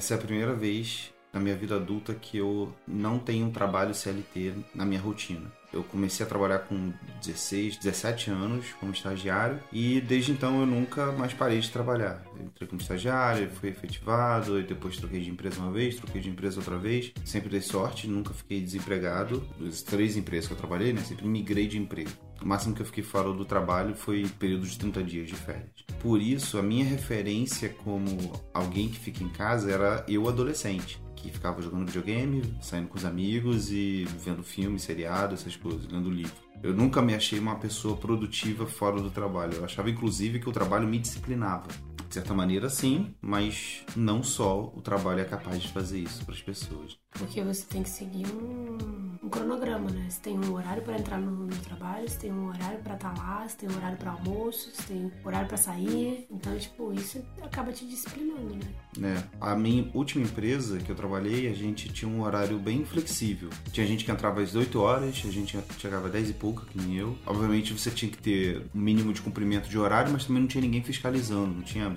essa é a primeira vez na minha vida adulta que eu não tenho um trabalho CLT na minha rotina. Eu comecei a trabalhar com 16, 17 anos como estagiário e desde então eu nunca mais parei de trabalhar. entrei como estagiário, fui efetivado, e depois troquei de empresa uma vez, troquei de empresa outra vez. Sempre dei sorte, nunca fiquei desempregado. As três empresas que eu trabalhei, né, sempre migrei de emprego. O máximo que eu fiquei fora do trabalho foi período de 30 dias de férias. Por isso, a minha referência como alguém que fica em casa era eu adolescente que ficava jogando videogame, saindo com os amigos e vendo filme, seriado, essas lendo livro. Eu nunca me achei uma pessoa produtiva fora do trabalho. Eu achava, inclusive, que o trabalho me disciplinava. De certa maneira, sim, mas não só o trabalho é capaz de fazer isso para as pessoas. Porque você tem que seguir um, um cronograma, né? Você tem um horário para entrar no, no, trabalho, você tem um horário para estar tá lá, você tem um horário para almoço, você tem um horário para sair. Então, tipo, isso acaba te disciplinando, né? É. A minha última empresa que eu trabalhei, a gente tinha um horário bem flexível. Tinha gente que entrava às 8 horas, a gente chegava às 10 e pouca, que nem eu. Obviamente você tinha que ter um mínimo de cumprimento de horário, mas também não tinha ninguém fiscalizando, não tinha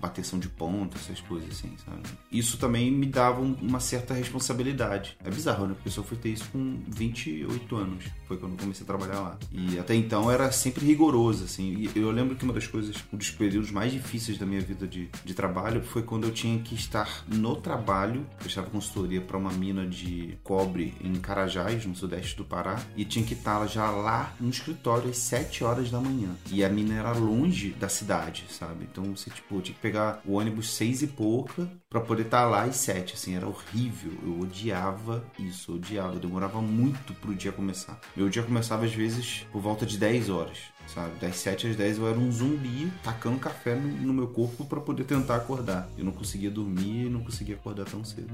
bateção de ponta, essas coisas assim, sabe? Isso também me dava uma certa responsabilidade. É bizarro, né? Porque eu só fui ter isso com 28 anos. Foi quando comecei a trabalhar lá. E até então era sempre rigoroso, assim. E eu lembro que uma das coisas, um dos períodos mais difíceis da minha vida de, de trabalho foi quando eu tinha que estar no trabalho. Eu estava consultoria para uma mina de cobre em Carajás, no sudeste do Pará. E tinha que estar já lá no escritório às 7 horas da manhã. E a mina era longe da cidade, sabe? Então você, tipo, tinha que pegar o ônibus seis e pouca para poder estar lá às sete, assim, era horrível. Eu odiava isso, eu odiava. Demorava muito pro dia começar. Meu dia começava às vezes por volta de 10 horas, sabe? Das 7 às 10 eu era um zumbi tacando café no, no meu corpo para poder tentar acordar. Eu não conseguia dormir e não conseguia acordar tão cedo.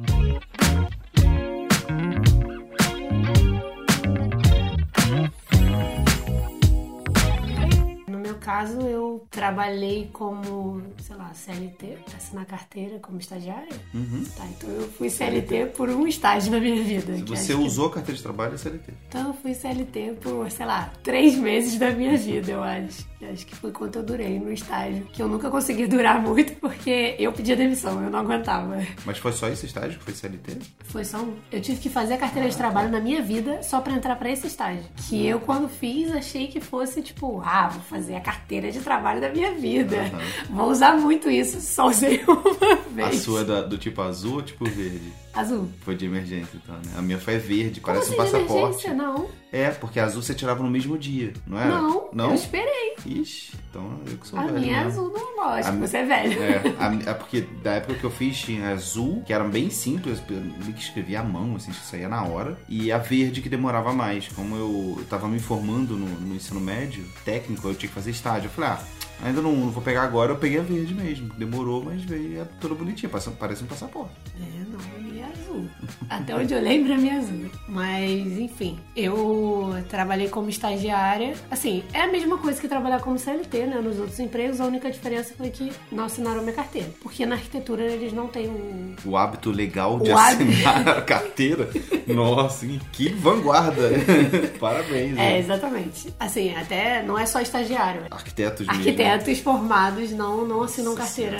Caso, eu trabalhei como, sei lá, CLT, assinar carteira como estagiária. Uhum. Tá, então eu fui CLT por um estágio na minha vida. Se você usou que... carteira de trabalho, é CLT. Então eu fui CLT por, sei lá, três meses da minha vida, eu acho. Acho que foi quanto eu durei no estágio. Que eu nunca consegui durar muito porque eu pedia demissão, eu não aguentava. Mas foi só esse estágio que foi CLT? Foi só um. Eu tive que fazer a carteira de trabalho na minha vida só para entrar para esse estágio. Que eu, quando fiz, achei que fosse tipo, ah, vou fazer a carteira de trabalho da minha vida. Uhum. Vou usar muito isso, só usei uma vez. A sua é do tipo azul ou tipo verde? Azul. Foi de emergência, então, né? A minha foi verde, Como parece assim um passaporte. De emergência? Não. É, porque azul você tirava no mesmo dia, não é? Não, não, eu esperei. Ixi, então eu que sou a velho. A minha é azul normal, acho a você é velho. É, a, é, porque da época que eu fiz tinha azul, que era bem simples, eu que escrevia à mão, assim, isso saía na hora, e a verde que demorava mais. Como eu tava me formando no, no ensino médio, técnico, eu tinha que fazer estágio. Eu falei, ah, Ainda não, não, vou pegar agora, eu peguei a verde mesmo. Demorou, mas veio é toda bonitinha, parece, um passaporte. É, não, é azul. Até onde eu lembro, a minha é azul. Mas, enfim, eu trabalhei como estagiária. Assim, é a mesma coisa que trabalhar como CLT, né? Nos outros empregos, a única diferença foi que não assinaram minha carteira. Porque na arquitetura eles não têm um... O hábito legal de o assinar hábito... a carteira? Nossa, que vanguarda! Parabéns. É, exatamente. Assim, até não é só estagiário. Arquitetos mesmo. Arquitetos formados não, não assinam Nossa carteira.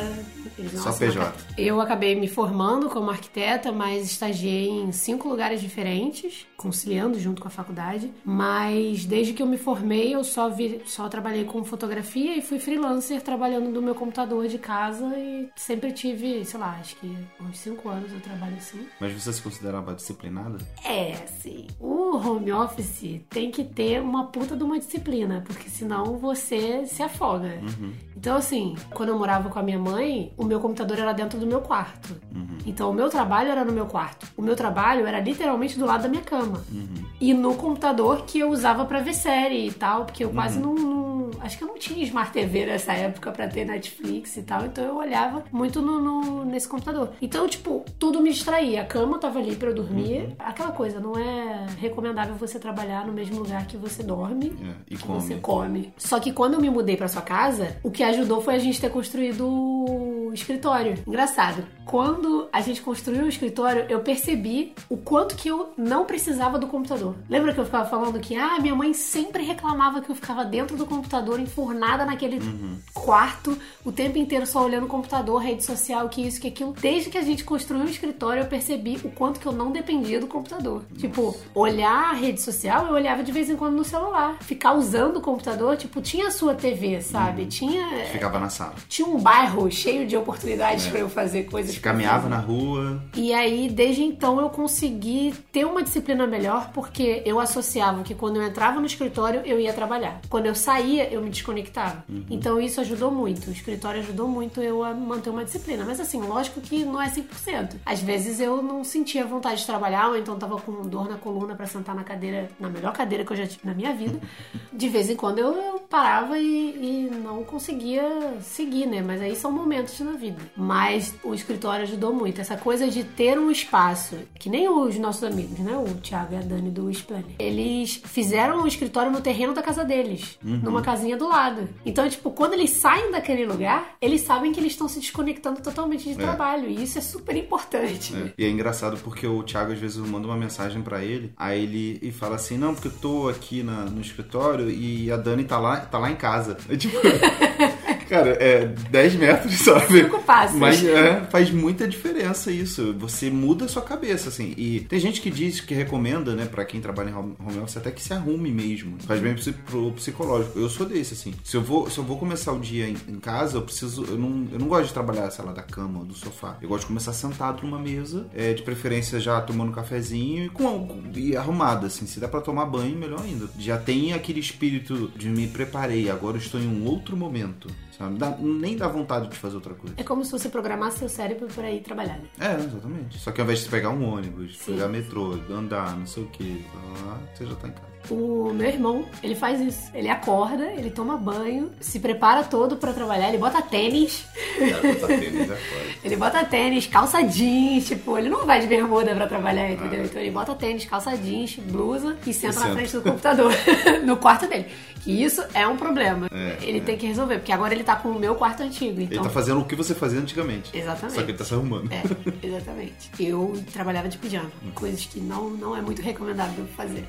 Não Só PJ. Carteira. Eu acabei me formando como arquiteta, mas estagiei em cinco lugares diferentes, conciliando junto com a faculdade. Mas desde que eu me formei, eu só, vi, só trabalhei com fotografia e fui freelancer trabalhando no meu computador de casa e sempre tive, sei lá, acho que uns cinco anos eu trabalho assim. Mas você se considerava disciplinada? É, sim. O home office tem que ter uma puta de uma disciplina, porque senão você se afoga. Uhum. Então, assim, quando eu morava com a minha mãe, o meu computador era dentro do meu quarto. Uhum. Então, o meu trabalho era no meu quarto. O meu trabalho era literalmente do lado da minha cama. Uhum. E no computador que eu usava para ver série e tal, porque eu quase Uhum. não, não, Acho que eu não tinha Smart TV nessa época para ter Netflix e tal, então eu olhava muito no, no, nesse computador. Então, tipo, tudo me distraía. A cama tava ali para eu dormir. Uhum. Aquela coisa, não é recomendável você trabalhar no mesmo lugar que você dorme. É, e que come. você come. Só que quando eu me mudei para sua casa, o que ajudou foi a gente ter construído o escritório. Engraçado. Quando a gente construiu o escritório, eu percebi o quanto que eu não precisava do computador. Lembra que eu ficava falando que, ah, minha mãe sempre reclamava que eu ficava dentro do computador, enfurnada naquele uhum. quarto, o tempo inteiro só olhando o computador, rede social, que isso, que aquilo. Desde que a gente construiu o escritório, eu percebi o quanto que eu não dependia do computador. Nossa. Tipo, olhar a rede social, eu olhava de vez em quando no celular. Ficar usando o computador, tipo, tinha a sua TV, sabe? Uhum. Tinha. Ficava na sala. Tinha um bairro cheio de oportunidades é. para eu fazer coisas. Você caminhava na rua. E aí, desde então, eu consegui ter uma disciplina melhor, porque eu associava que quando eu entrava no escritório, eu ia trabalhar. Quando eu saía, eu me desconectava. Uhum. Então, isso ajudou muito. O escritório ajudou muito eu a manter uma disciplina. Mas, assim, lógico que não é 100%. Às vezes eu não sentia vontade de trabalhar, ou então tava com dor na coluna para sentar na cadeira, na melhor cadeira que eu já tive na minha vida. De vez em quando eu, eu parava e, e não conseguia seguir, né? Mas aí são momentos na vida. Mas o escritório ajudou muito. Essa coisa de ter um espaço, que nem os nossos amigos, né? O Thiago e a Dani do Splendor. Eles fizeram um escritório no terreno da casa deles, uhum. numa casinha do lado. Então, tipo, quando eles saem daquele lugar, eles sabem que eles estão se desconectando totalmente de é. trabalho. E isso é super importante. É. E é engraçado porque o Thiago às vezes manda uma mensagem para ele, aí ele e fala assim: Não, porque eu tô aqui na, no escritório e a Dani tá lá, tá lá em casa. É tipo. Cara, é 10 metros, sabe? Cinco passos. Mas é, faz muita diferença isso. Você muda a sua cabeça, assim. E tem gente que diz, que recomenda, né, pra quem trabalha em home office, até que se arrume mesmo. Faz bem pro psicológico. Eu sou desse, assim. Se eu vou, se eu vou começar o dia em, em casa, eu preciso. Eu não, eu não gosto de trabalhar, sei lá, da cama ou do sofá. Eu gosto de começar sentado numa mesa, é, de preferência já tomando um cafezinho e, com, e arrumado, assim. Se dá pra tomar banho, melhor ainda. Já tem aquele espírito de me preparei, agora eu estou em um outro momento. Sabe? Dá, nem dá vontade de fazer outra coisa. É como se você programasse seu cérebro para ir trabalhar, né? É, exatamente. Só que ao invés de pegar um ônibus, Sim. pegar metrô, andar, não sei o que, você já tá em casa. O meu irmão, ele faz isso. Ele acorda, ele toma banho, se prepara todo para trabalhar, ele bota tênis. bota tênis é ele bota tênis, calça jeans, tipo, ele não vai de bermuda para trabalhar, entendeu? Ah. Então ele bota tênis, calça jeans, blusa e senta na frente do computador, no quarto dele. Que isso é um problema. É, ele é. tem que resolver, porque agora ele tá com o meu quarto antigo. Então... Ele tá fazendo o que você fazia antigamente. Exatamente. Só que ele tá se arrumando. É, exatamente. Eu trabalhava de pijama, coisas que não, não é muito recomendável fazer.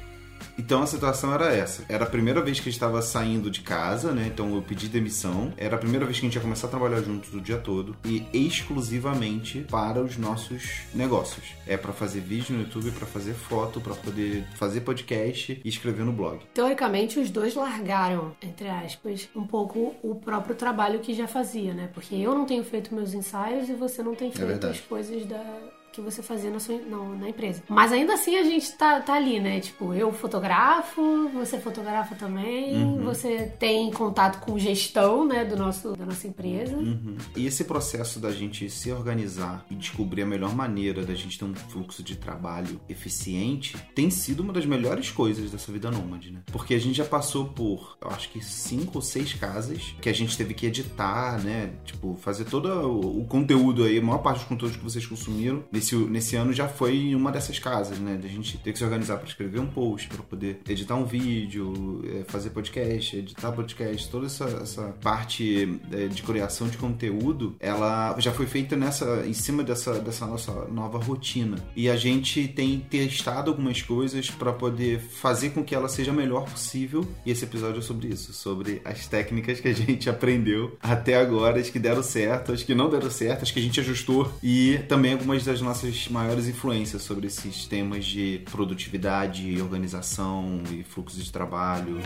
Então a situação era essa. Era a primeira vez que a gente estava saindo de casa, né? Então eu pedi demissão. Era a primeira vez que a gente ia começar a trabalhar juntos o dia todo e exclusivamente para os nossos negócios. É para fazer vídeo no YouTube, para fazer foto, para poder fazer podcast e escrever no blog. Teoricamente os dois largaram, entre aspas, um pouco o próprio trabalho que já fazia, né? Porque eu não tenho feito meus ensaios e você não tem é feito é as coisas da que você fazia na, sua, na, na, empresa. Mas ainda assim a gente tá, tá ali, né? Tipo, eu fotografo, você fotografa também, uhum. você tem contato com gestão, né, do nosso, da nossa empresa. Uhum. E esse processo da gente se organizar e descobrir a melhor maneira da gente ter um fluxo de trabalho eficiente tem sido uma das melhores coisas dessa vida nômade, né? Porque a gente já passou por, eu acho que cinco ou seis casas que a gente teve que editar, né? Tipo, fazer todo o, o conteúdo aí, a maior parte dos conteúdos que vocês consumiram nesse, nesse ano já foi em uma dessas casas, né? Da gente ter que se organizar para escrever um post, para poder editar um vídeo, é, fazer podcast, editar podcast, toda essa, essa parte é, de criação de conteúdo, ela já foi feita nessa, em cima dessa, dessa nossa nova rotina. E a gente tem testado algumas coisas para poder fazer com que ela seja a melhor possível. E esse episódio é sobre isso, sobre as técnicas que a gente aprendeu até agora, as que deram certo, as que não deram certo, as que a gente ajustou e também algumas das nossas maiores influências sobre esses temas de produtividade, organização e fluxo de trabalho.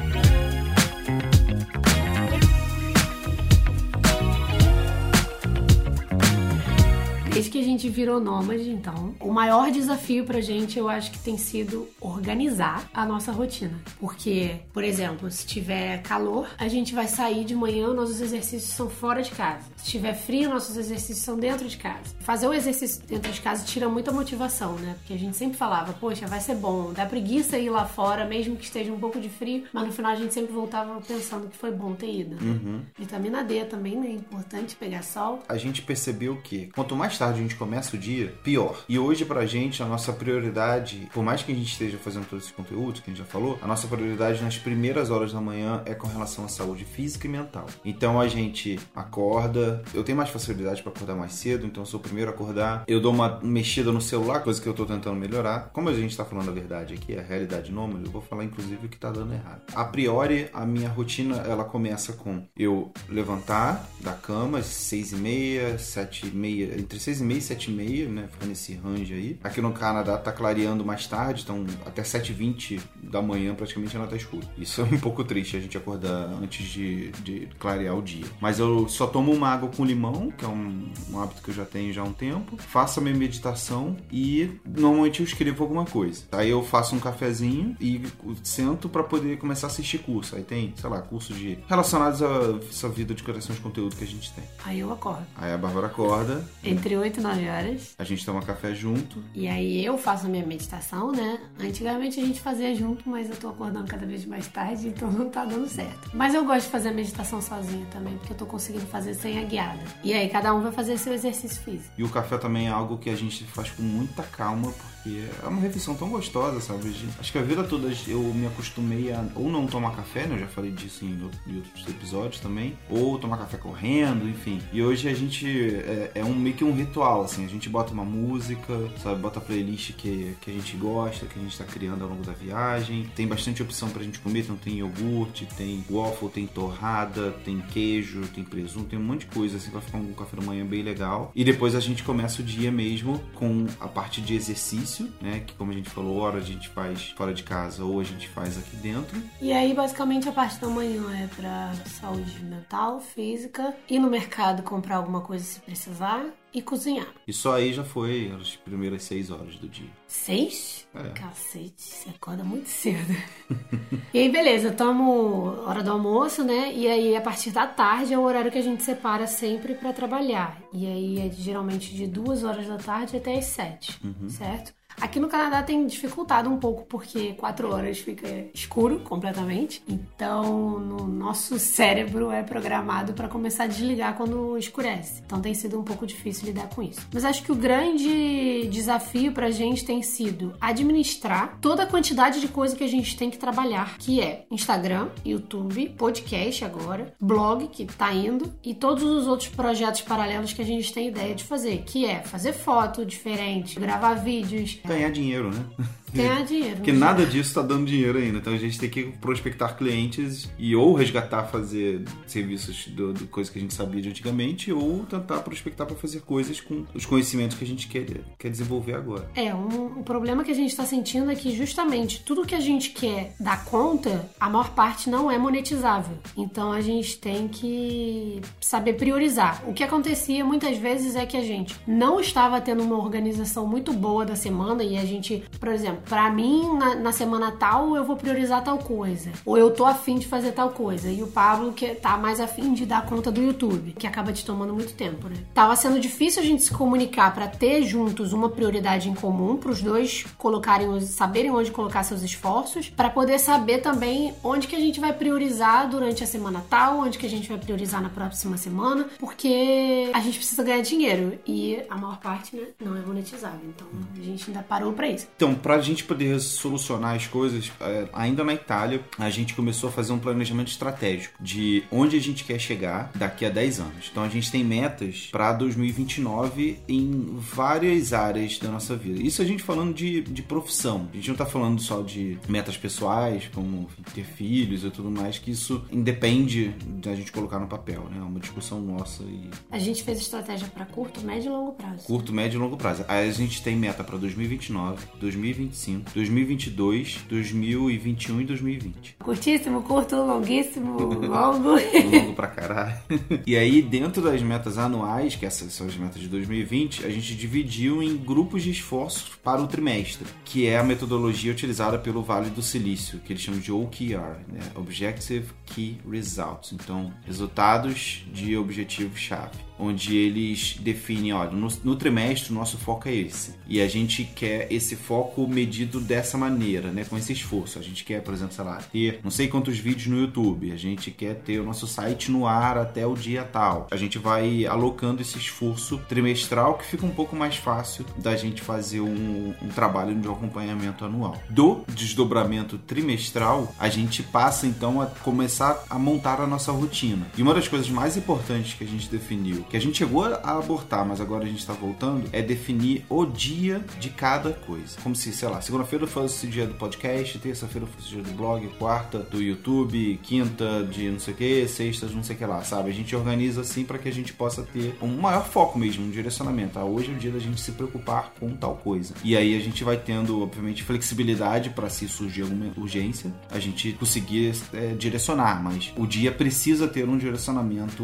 Desde que a gente virou nômade, então, o maior desafio pra gente, eu acho que tem sido organizar a nossa rotina. Porque, por exemplo, se tiver calor, a gente vai sair de manhã, nossos exercícios são fora de casa. Se tiver frio, nossos exercícios são dentro de casa. Fazer o exercício dentro de casa tira muita motivação, né? Porque a gente sempre falava, poxa, vai ser bom, dá preguiça ir lá fora, mesmo que esteja um pouco de frio, mas no final a gente sempre voltava pensando que foi bom ter ido. Uhum. Vitamina D também, né? É importante pegar sol. A gente percebeu que quanto mais tarde a gente começa o dia, pior. E hoje pra gente, a nossa prioridade, por mais que a gente esteja fazendo todos esses conteúdos que a gente já falou, a nossa prioridade nas primeiras horas da manhã é com relação à saúde física e mental. Então a gente acorda, eu tenho mais facilidade para acordar mais cedo, então eu sou o primeiro a acordar. Eu dou uma mexida no celular, coisa que eu tô tentando melhorar. Como a gente tá falando a verdade aqui, a realidade nômade, eu vou falar inclusive o que tá dando errado. A priori, a minha rotina ela começa com eu levantar da cama às seis e meia, sete e meia, entre seis e meia e sete e meia, né? Ficar nesse range aí. Aqui no Canadá tá clareando mais tarde, então até sete e vinte da manhã praticamente ainda tá escuro. Isso é um pouco triste a gente acordar antes de, de clarear o dia. Mas eu só tomo uma água com limão, que é um, um hábito que eu já tenho já há um tempo. Faço a minha meditação e normalmente eu escrevo alguma coisa. Aí eu faço um cafezinho e sento para poder começar a assistir curso. Aí tem, sei lá, cursos de relacionados a essa vida de criação de conteúdo que a gente tem. Aí eu acordo. Aí a Bárbara acorda. Entre 8 e 9 horas. A gente toma café junto. E aí eu faço a minha meditação, né? Antigamente a gente fazia junto, mas eu tô acordando cada vez mais tarde, então não tá dando certo. Mas eu gosto de fazer a meditação sozinha também, porque eu tô conseguindo fazer sem a guiada. E aí cada um vai fazer seu exercício físico. E o café também é algo que a gente faz com muita calma, porque é uma refeição tão gostosa, sabe? Acho que a vida toda eu me acostumei a ou não tomar café, né? Eu já falei disso em outros episódios também, ou tomar café correndo, enfim. E hoje a gente é, é um meio que um ritual, assim, a gente bota uma música, sabe? Bota a playlist que, que a gente gosta, que a gente tá criando ao longo da viagem. Tem bastante opção pra gente comer, então tem iogurte, tem waffle, tem torrada, tem queijo, tem presunto, tem um monte de coisa, assim, ficar um café da manhã bem legal. E depois a gente começa o dia mesmo com a parte de exercício, né? Que como a gente falou, hora a gente faz fora de casa ou a gente faz aqui dentro. E aí, basicamente, a parte da manhã é pra saúde mental, física, ir no mercado comprar alguma coisa se precisar e cozinhar. E só aí já foi as primeiras seis horas do dia. Seis? É. Cacete, você acorda muito cedo. e aí, beleza, tomo hora do almoço, né? E aí, a partir da tarde é o horário que a gente separa sempre para trabalhar. E aí, é geralmente de duas horas da tarde até as sete, uhum. certo? Aqui no Canadá tem dificultado um pouco porque quatro horas fica escuro completamente. Então, no nosso cérebro é programado para começar a desligar quando escurece. Então, tem sido um pouco difícil lidar com isso. Mas acho que o grande desafio para a gente tem sido administrar toda a quantidade de coisa que a gente tem que trabalhar, que é Instagram, YouTube, podcast agora, blog que tá indo e todos os outros projetos paralelos que a gente tem ideia de fazer, que é fazer foto diferente, gravar vídeos, ganhar dinheiro, né? Ganhar dinheiro. Porque nada disso está dando dinheiro ainda. Então a gente tem que prospectar clientes e ou resgatar, fazer serviços do, do coisa que a gente sabia de antigamente, ou tentar prospectar para fazer coisas com os conhecimentos que a gente quer, quer desenvolver agora. É, um, um problema que a gente está sentindo é que justamente tudo que a gente quer dar conta, a maior parte não é monetizável. Então a gente tem que saber priorizar. O que acontecia muitas vezes é que a gente não estava tendo uma organização muito boa da semana e a gente, por exemplo, para mim, na, na, semana tal, eu vou priorizar tal coisa. Ou eu tô afim de fazer tal coisa. E o Pablo, que tá mais afim de dar conta do YouTube, que acaba te tomando muito tempo, né? Tava sendo difícil a gente se comunicar para ter juntos uma prioridade em comum, para os dois colocarem, saberem onde colocar seus esforços, para poder saber também onde que a gente vai priorizar durante a semana tal, onde que a gente vai priorizar na próxima semana, porque a gente precisa ganhar dinheiro e a maior parte, né, não é monetizável. Então, a gente ainda parou para isso. Então, pra gente gente poder solucionar as coisas, é, ainda na Itália, a gente começou a fazer um planejamento estratégico de onde a gente quer chegar daqui a 10 anos. Então a gente tem metas para 2029 em várias áreas da nossa vida. Isso a gente falando de, de profissão. A gente não tá falando só de metas pessoais, como ter filhos e tudo mais, que isso independe da gente colocar no papel, né? É uma discussão nossa e... A gente fez estratégia para curto, médio e longo prazo. Curto, médio e longo prazo. Aí a gente tem meta para 2029, 2025 2025, 2022, 2021 e 2020. Curtíssimo, curto, longuíssimo, longo. longo pra caralho. E aí, dentro das metas anuais, que essas são as metas de 2020, a gente dividiu em grupos de esforços para o trimestre, que é a metodologia utilizada pelo Vale do Silício, que eles chamam de OKR, né? Objective Key Results. Então, resultados de objetivo-chave onde eles definem, olha, no, no trimestre o nosso foco é esse. E a gente quer esse foco medido dessa maneira, né? Com esse esforço. A gente quer, por exemplo, sei lá, ter não sei quantos vídeos no YouTube. A gente quer ter o nosso site no ar até o dia tal. A gente vai alocando esse esforço trimestral que fica um pouco mais fácil da gente fazer um, um trabalho de acompanhamento anual. Do desdobramento trimestral, a gente passa então a começar a montar a nossa rotina. E uma das coisas mais importantes que a gente definiu, que a gente chegou a abortar, mas agora a gente está voltando, é definir o dia de cada coisa. Como se, sei lá, segunda-feira fosse o dia do podcast, terça-feira fosse o dia do blog, quarta do YouTube, quinta de não sei o que, sexta de não sei o que lá, sabe? A gente organiza assim para que a gente possa ter um maior foco mesmo, um direcionamento. Ah, hoje é o dia da gente se preocupar com tal coisa. E aí a gente vai tendo, obviamente, flexibilidade para se surgir alguma urgência, a gente conseguir é, direcionar, mas o dia precisa ter um direcionamento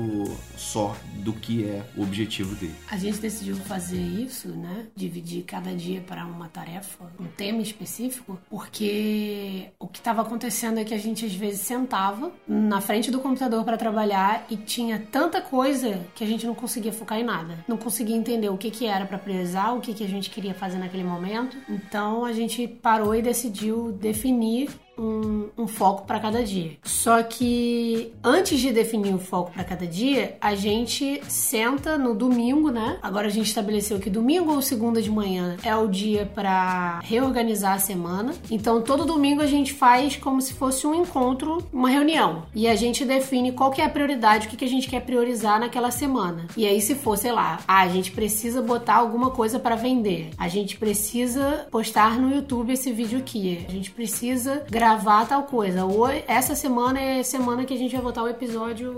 só do que é o objetivo dele. A gente decidiu fazer isso, né? Dividir cada dia para uma tarefa, um tema específico, porque o que estava acontecendo é que a gente às vezes sentava na frente do computador para trabalhar e tinha tanta coisa que a gente não conseguia focar em nada. Não conseguia entender o que, que era para priorizar, o que, que a gente queria fazer naquele momento. Então a gente parou e decidiu definir um, um foco para cada dia. Só que antes de definir o foco para cada dia, a gente senta no domingo, né? Agora a gente estabeleceu que domingo ou segunda de manhã é o dia para reorganizar a semana. Então todo domingo a gente faz como se fosse um encontro, uma reunião. E a gente define qual que é a prioridade, o que, que a gente quer priorizar naquela semana. E aí se for, sei lá, ah, a gente precisa botar alguma coisa para vender. A gente precisa postar no YouTube esse vídeo aqui. A gente precisa gravar gravar tal coisa. Hoje, essa semana é semana que a gente vai botar o episódio,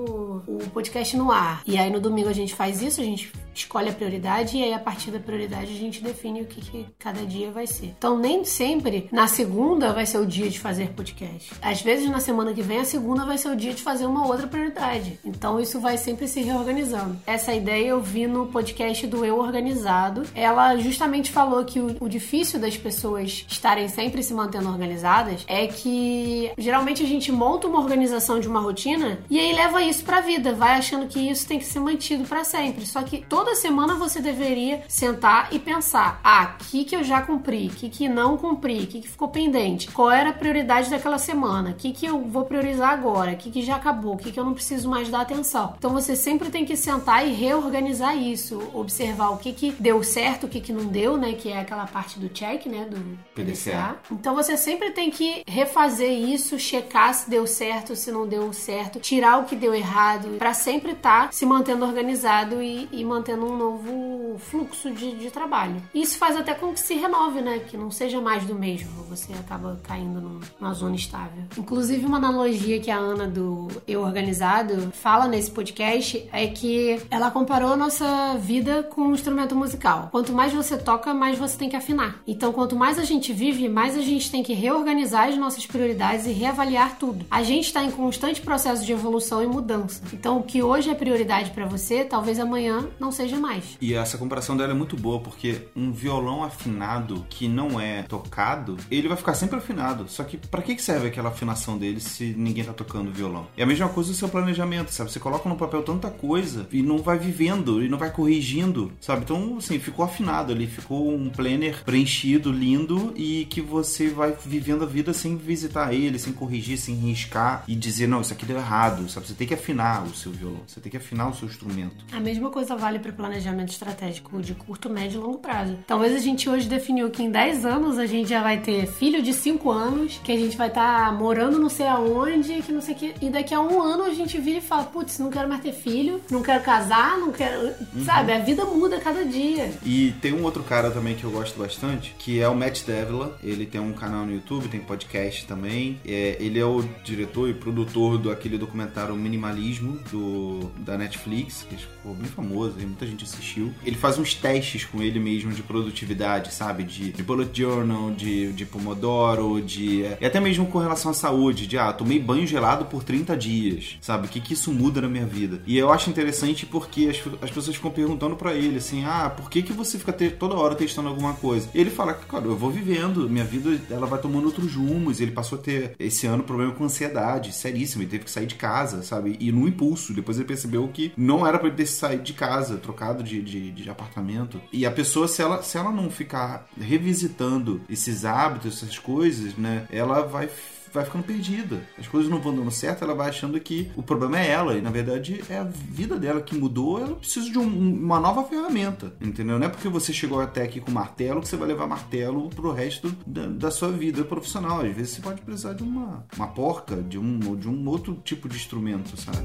o podcast no ar. E aí no domingo a gente faz isso, a gente escolhe a prioridade e aí a partir da prioridade a gente define o que, que cada dia vai ser. Então nem sempre na segunda vai ser o dia de fazer podcast. Às vezes na semana que vem a segunda vai ser o dia de fazer uma outra prioridade. Então isso vai sempre se reorganizando. Essa ideia eu vi no podcast do Eu Organizado. Ela justamente falou que o, o difícil das pessoas estarem sempre se mantendo organizadas é que que geralmente a gente monta uma organização de uma rotina e aí leva isso pra vida, vai achando que isso tem que ser mantido para sempre. Só que toda semana você deveria sentar e pensar: ah, o que, que eu já cumpri, o que, que não cumpri, o que, que ficou pendente, qual era a prioridade daquela semana, o que, que eu vou priorizar agora, o que, que já acabou, o que, que eu não preciso mais dar atenção. Então você sempre tem que sentar e reorganizar isso, observar o que, que deu certo, o que, que não deu, né? Que é aquela parte do check, né? Do PDCA. Então você sempre tem que refazer isso, checar se deu certo, se não deu certo, tirar o que deu errado, para sempre estar tá se mantendo organizado e, e, mantendo um novo fluxo de, de, trabalho. Isso faz até com que se renove, né? Que não seja mais do mesmo. Você acaba caindo numa zona estável. Inclusive, uma analogia que a Ana do Eu Organizado fala nesse podcast é que ela comparou a nossa vida com um instrumento musical. Quanto mais você toca, mais você tem que afinar. Então, quanto mais a gente vive, mais a gente tem que reorganizar as nossas prioridades e reavaliar tudo. A gente está em constante processo de evolução e mudança. Então, o que hoje é prioridade para você, talvez amanhã não seja mais. E essa comparação dela é muito boa, porque um violão afinado que não é tocado, ele vai ficar sempre afinado. Só que para que serve aquela afinação dele se ninguém tá tocando violão? É a mesma coisa o seu planejamento, sabe? Você coloca no papel tanta coisa e não vai vivendo e não vai corrigindo, sabe? Então, assim, ficou afinado ali, ficou um planner preenchido, lindo e que você vai vivendo a vida sem visitar ele, sem corrigir, sem riscar e dizer, não, isso aqui deu errado, sabe? Você tem que afinar o seu violão, você tem que afinar o seu instrumento. A mesma coisa vale para planejamento estratégico de curto, médio e longo prazo. Talvez a gente hoje definiu que em 10 anos a gente já vai ter filho de 5 anos, que a gente vai estar tá morando não sei aonde, que não sei o que, e daqui a um ano a gente vira e fala, putz, não quero mais ter filho, não quero casar, não quero, uhum. sabe? A vida muda cada dia. E tem um outro cara também que eu gosto bastante, que é o Matt Devila. Ele tem um canal no YouTube, tem podcast também. É, ele é o diretor e produtor do aquele documentário Minimalismo do, da Netflix, que ficou bem famoso, e muita gente assistiu. Ele faz uns testes com ele mesmo de produtividade, sabe? De, de bullet journal, de, de pomodoro, de. E até mesmo com relação à saúde, de ah, tomei banho gelado por 30 dias, sabe? O que, que isso muda na minha vida? E eu acho interessante porque as, as pessoas ficam perguntando para ele assim: ah, por que, que você fica toda hora testando alguma coisa? E ele fala que, cara, eu vou vivendo, minha vida ela vai tomando outros rumos Ele passou a ter esse ano problema com ansiedade, seríssimo. Ele teve que sair de casa, sabe? E no impulso. Depois ele percebeu que não era para ele ter saído de casa, trocado de, de, de, apartamento. E a pessoa, se ela, se ela não ficar revisitando esses hábitos, essas coisas, né? Ela vai vai ficando perdida. As coisas não vão dando certo, ela vai achando que o problema é ela. E na verdade é a vida dela que mudou, ela precisa de um, uma nova ferramenta. Entendeu? Não é porque você chegou até aqui com martelo que você vai levar martelo pro resto da, da sua vida profissional. Às vezes você pode precisar de uma, uma porca, de um, de um outro tipo de instrumento, sabe?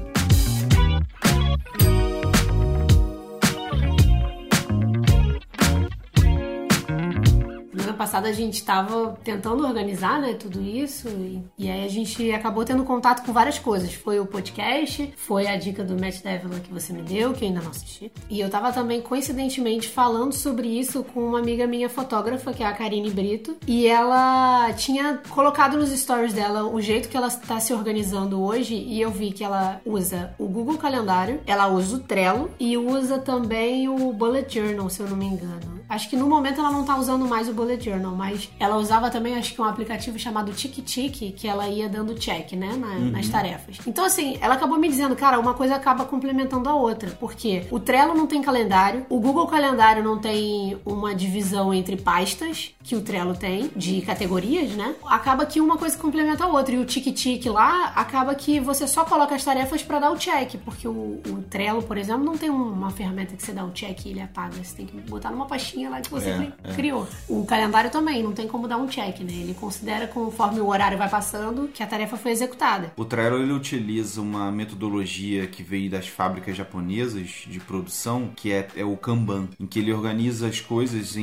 Passada a gente estava tentando organizar, né, tudo isso e, e, aí a gente acabou tendo contato com várias coisas. Foi o podcast, foi a dica do Matt Devlin que você me deu, que eu ainda não assisti. E eu tava também coincidentemente falando sobre isso com uma amiga minha fotógrafa, que é a Karine Brito, e ela tinha colocado nos stories dela o jeito que ela está se organizando hoje e eu vi que ela usa o Google Calendário, ela usa o Trello e usa também o Bullet Journal, se eu não me engano. Acho que no momento ela não tá usando mais o Bullet Journal, mas ela usava também, acho que um aplicativo chamado Tic que ela ia dando check, né, na, uhum. nas tarefas. Então, assim, ela acabou me dizendo, cara, uma coisa acaba complementando a outra, porque o Trello não tem calendário, o Google Calendário não tem uma divisão entre pastas, que o Trello tem, de categorias, né? Acaba que uma coisa complementa a outra, e o Tic lá, acaba que você só coloca as tarefas para dar o check, porque o, o, Trello, por exemplo, não tem uma ferramenta que você dá o check e ele apaga, você tem que botar numa pastinha lá que você é, é. criou. O calendário também, não tem como dar um check, né? Ele considera conforme o horário vai passando que a tarefa foi executada. O Trello ele utiliza uma metodologia que veio das fábricas japonesas de produção, que é, é o Kanban, em que ele organiza as coisas em,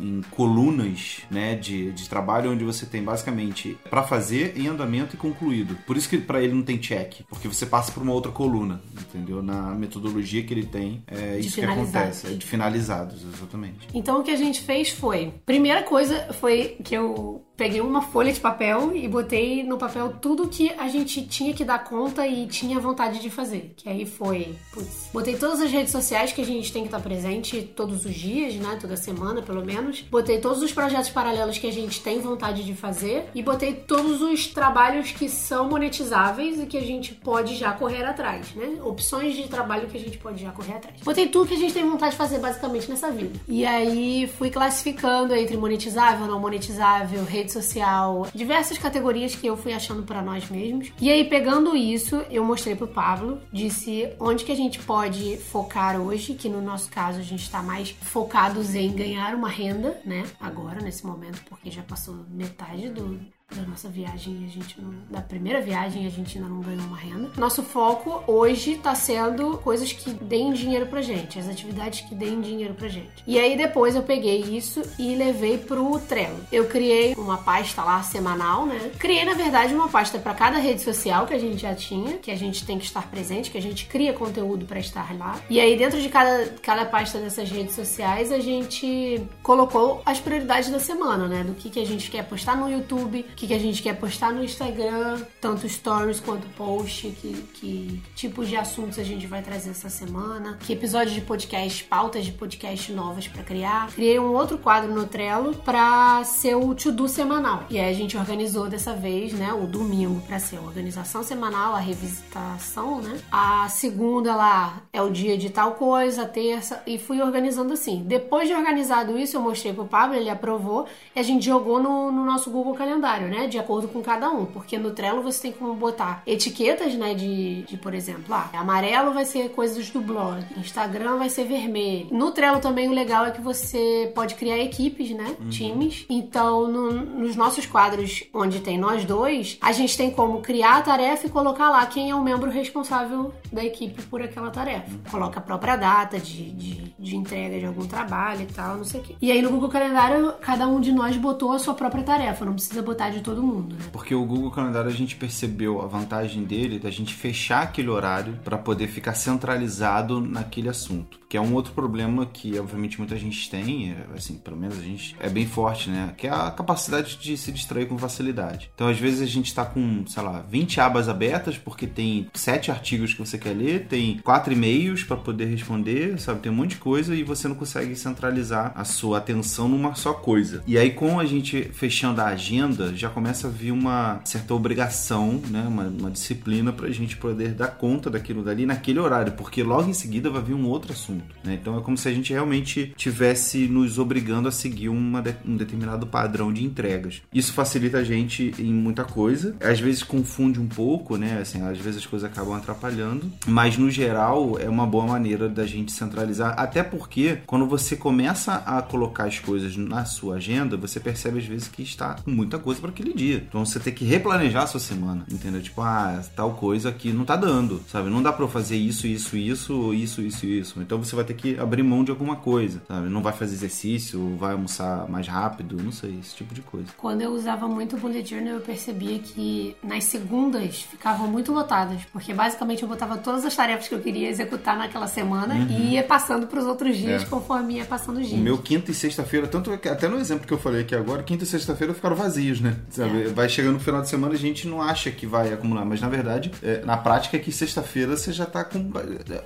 em colunas, né, de, de trabalho onde você tem basicamente para fazer em andamento e concluído. Por isso que para ele não tem check, porque você passa por uma outra coluna, entendeu? Na metodologia que ele tem, é de isso que acontece, é de finalizados, exatamente. Então o que a gente fez foi, primeira coisa foi que eu peguei uma folha de papel e botei no papel tudo que a gente tinha que dar conta e tinha vontade de fazer. Que aí foi, putz, botei todas as redes sociais que a gente tem que estar presente todos os dias, né? Toda semana, pelo menos. Botei todos os projetos paralelos que a gente tem vontade de fazer e botei todos os trabalhos que são monetizáveis e que a gente pode já correr atrás, né? Opções de trabalho que a gente pode já correr atrás. Botei tudo que a gente tem vontade de fazer basicamente nessa vida. E aí fui classificando entre monetizável, não monetizável, rede social, diversas categorias que eu fui achando para nós mesmos. E aí, pegando isso, eu mostrei pro Pablo, disse onde que a gente pode focar hoje, que no nosso caso a gente está mais focados em ganhar uma renda, né? Agora, nesse momento, porque já passou metade do, da nossa viagem, a gente não, da primeira viagem a gente ainda não ganhou uma renda. Nosso foco hoje está sendo coisas que deem dinheiro pra gente, as atividades que deem dinheiro pra gente. E aí depois eu peguei isso e levei pro Trello. Eu criei uma pasta lá semanal, né? Criei na verdade uma pasta para cada rede social que a gente já tinha, que a gente tem que estar presente, que a gente cria conteúdo para estar lá. E aí dentro de cada, cada pasta dessas redes sociais a gente colocou as prioridades da semana, né? Do que, que a gente quer postar no YouTube, que, que a gente quer postar no Instagram, tanto stories quanto post, que, que tipos de assuntos a gente vai trazer essa semana, que episódios de podcast, pautas de podcast novas para criar. Criei um outro quadro no Trello para ser o to-do semanal. E aí a gente organizou dessa vez, né, o domingo para ser a organização semanal, a revisitação, né? A segunda lá é o dia de tal coisa, a terça, e fui organizando assim. Depois de organizado isso, eu mostrei pro Pablo, ele aprovou, e a gente jogou no, no nosso Google Calendário né? De acordo com cada um. Porque no Trello você tem como botar etiquetas, né? De, de por exemplo, ah, amarelo vai ser coisas do blog, Instagram vai ser vermelho. No Trello também o legal é que você pode criar equipes, né? Uhum. Times. Então, no, nos nossos quadros onde tem nós dois, a gente tem como criar a tarefa e colocar lá quem é o membro responsável da equipe por aquela tarefa. Uhum. Coloca a própria data de, de, de entrega de algum trabalho e tal, não sei o quê. E aí no Google Calendário, cada um de nós botou a sua própria tarefa, não precisa botar de todo mundo, né? Porque o Google Calendário a gente percebeu a vantagem dele da gente fechar aquele horário para poder ficar centralizado naquele assunto. Que é um outro problema que, obviamente, muita gente tem, é, assim, pelo menos a gente é bem forte, né? Que é a capacidade de se distrair com facilidade. Então, às vezes, a gente está com, sei lá, 20 abas abertas porque tem sete artigos que você quer ler, tem quatro e-mails para poder responder, sabe? Tem um monte de coisa e você não consegue centralizar a sua atenção numa só coisa. E aí, com a gente fechando a agenda, já começa a vir uma certa obrigação, né? Uma, uma disciplina pra gente poder dar conta daquilo dali naquele horário, porque logo em seguida vai vir um outro assunto, né? Então é como se a gente realmente tivesse nos obrigando a seguir uma de, um determinado padrão de entregas. Isso facilita a gente em muita coisa, às vezes confunde um pouco, né? Assim, às vezes as coisas acabam atrapalhando, mas no geral é uma boa maneira da gente centralizar, até porque quando você começa a colocar as coisas na sua agenda, você percebe às vezes que está com muita coisa para aquele dia. Então você tem que replanejar a sua semana, entendeu? Tipo, ah, tal coisa aqui não tá dando, sabe? Não dá para fazer isso, isso, isso, isso, isso, isso. Então você vai ter que abrir mão de alguma coisa, sabe? Não vai fazer exercício, vai almoçar mais rápido, não sei, esse tipo de coisa. Quando eu usava muito o bullet journal, eu percebia que nas segundas ficavam muito lotadas, porque basicamente eu botava todas as tarefas que eu queria executar naquela semana uhum. e ia passando para os outros dias é. conforme ia passando os dias. O meu quinta e sexta-feira, tanto é que até no exemplo que eu falei aqui agora, quinta e sexta-feira ficaram vazios, né? Sabe? É. Vai chegando no final de semana a gente não acha que vai acumular, mas na verdade, é, na prática é que sexta-feira você já tá com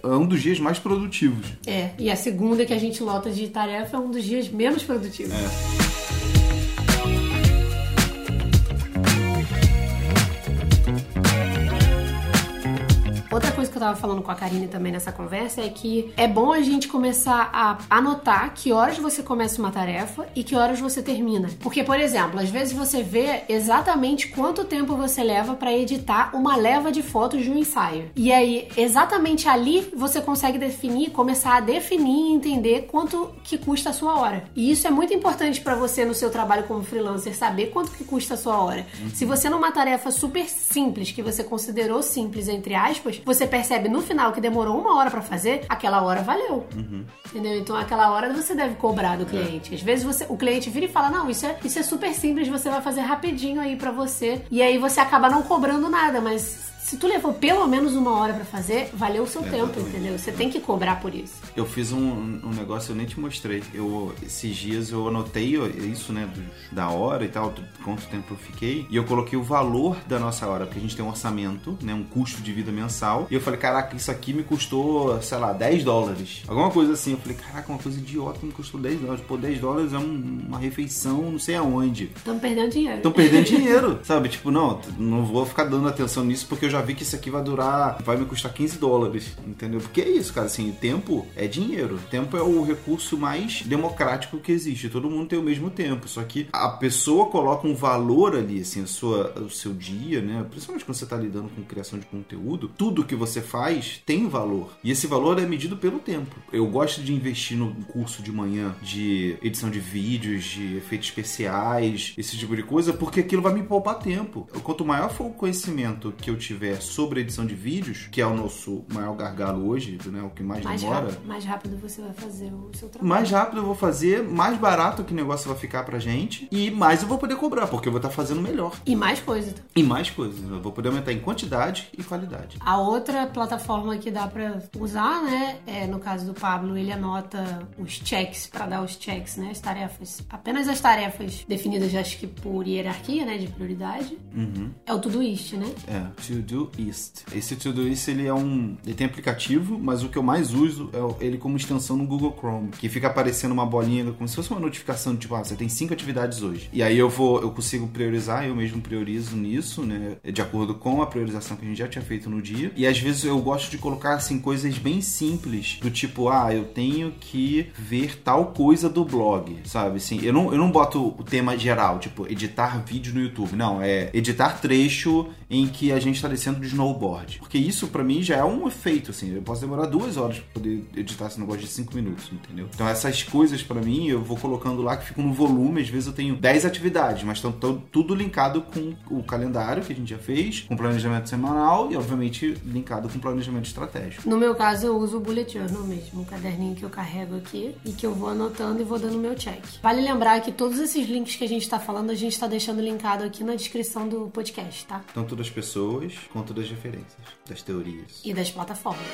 é um dos dias mais produtivos. É, e a segunda que a gente lota de tarefa é um dos dias menos produtivos. É. Outra coisa que eu tava falando com a Karine também nessa conversa é que é bom a gente começar a anotar que horas você começa uma tarefa e que horas você termina. Porque, por exemplo, às vezes você vê exatamente quanto tempo você leva para editar uma leva de fotos de um ensaio. E aí, exatamente ali você consegue definir, começar a definir e entender quanto que custa a sua hora. E isso é muito importante para você no seu trabalho como freelancer, saber quanto que custa a sua hora. Uhum. Se você numa tarefa super simples, que você considerou simples entre aspas, você percebe no final que demorou uma hora para fazer, aquela hora valeu. Uhum. Entendeu? Então aquela hora você deve cobrar do cliente. É. Às vezes você, o cliente vira e fala: Não, isso é, isso é super simples, você vai fazer rapidinho aí para você. E aí você acaba não cobrando nada, mas se tu levou pelo menos uma hora para fazer, valeu o seu é, tempo, entendeu? Você tem que cobrar por isso. Eu fiz um, um negócio, eu nem te mostrei. Eu, esses dias eu anotei isso, né, do, da hora e tal, quanto tempo eu fiquei, e eu coloquei o valor da nossa hora, porque a gente tem um orçamento, né, um custo de vida mensal, e eu falei, caraca, isso aqui me custou, sei lá, 10 dólares. Alguma coisa assim. Eu falei, caraca, uma coisa idiota me custou 10 dólares. Pô, 10 dólares é um, uma refeição não sei aonde. Estão perdendo dinheiro. Estão perdendo dinheiro, sabe? Tipo, não, não vou ficar dando atenção nisso porque eu já já vi que isso aqui vai durar, vai me custar 15 dólares, entendeu? Porque é isso, cara, assim, tempo é dinheiro. Tempo é o recurso mais democrático que existe. Todo mundo tem o mesmo tempo, só que a pessoa coloca um valor ali, assim, a sua, o seu dia, né? Principalmente quando você está lidando com criação de conteúdo, tudo que você faz tem valor. E esse valor é medido pelo tempo. Eu gosto de investir no curso de manhã de edição de vídeos, de efeitos especiais, esse tipo de coisa, porque aquilo vai me poupar tempo. Quanto maior for o conhecimento que eu tiver tiver sobre edição de vídeos, que é o nosso maior gargalo hoje, né, o que mais, mais demora. Rápido, mais rápido você vai fazer o seu trabalho. Mais rápido eu vou fazer, mais barato que o negócio vai ficar pra gente e mais eu vou poder cobrar, porque eu vou estar fazendo melhor. E mais coisa. E mais coisas. Eu vou poder aumentar em quantidade e qualidade. A outra plataforma que dá pra usar, né, é no caso do Pablo, ele anota os checks para dar os checks, né, as tarefas. Apenas as tarefas definidas, acho que por hierarquia, né, de prioridade. Uhum. É o Todoist, né? É, To-Do Todoist. Esse Todoist ele é um, ele tem aplicativo, mas o que eu mais uso é ele como extensão no Google Chrome, que fica aparecendo uma bolinha como se fosse uma notificação tipo, ah, você tem cinco atividades hoje. E aí eu vou, eu consigo priorizar, eu mesmo priorizo nisso, né, de acordo com a priorização que a gente já tinha feito no dia. E às vezes eu gosto de colocar assim coisas bem simples, do tipo, ah, eu tenho que ver tal coisa do blog, sabe? Assim, eu não, eu não boto o tema geral, tipo, editar vídeo no YouTube. Não, é editar trecho em que a gente está descendo de snowboard. Porque isso para mim já é um efeito, assim. Eu posso demorar duas horas pra poder editar esse negócio de cinco minutos, entendeu? Então essas coisas para mim eu vou colocando lá que ficam no volume. Às vezes eu tenho 10 atividades, mas estão tudo linkado com o calendário que a gente já fez, com planejamento semanal e, obviamente, linkado com planejamento estratégico. No meu caso, eu uso o bullet journal mesmo, um caderninho que eu carrego aqui e que eu vou anotando e vou dando meu check. Vale lembrar que todos esses links que a gente está falando, a gente está deixando linkado aqui na descrição do podcast, tá? Tanto das pessoas quanto das referências, das teorias. E das plataformas.